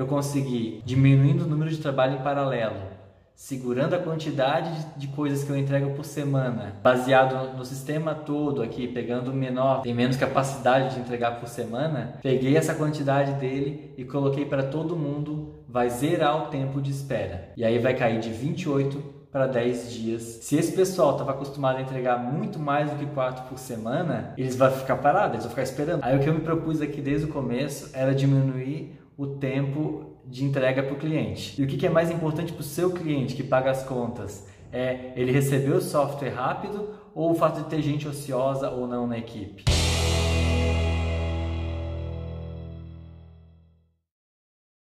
eu consegui diminuindo o número de trabalho em paralelo, segurando a quantidade de coisas que eu entrego por semana, baseado no sistema todo aqui, pegando o menor, tem menos capacidade de entregar por semana, peguei essa quantidade dele e coloquei para todo mundo, vai zerar o tempo de espera. E aí vai cair de 28 para 10 dias. Se esse pessoal estava acostumado a entregar muito mais do que 4 por semana, eles vão ficar parados, eles vão ficar esperando. Aí o que eu me propus aqui desde o começo era diminuir o tempo de entrega para o cliente. E o que é mais importante para o seu cliente que paga as contas? É ele receber o software rápido ou o fato de ter gente ociosa ou não na equipe?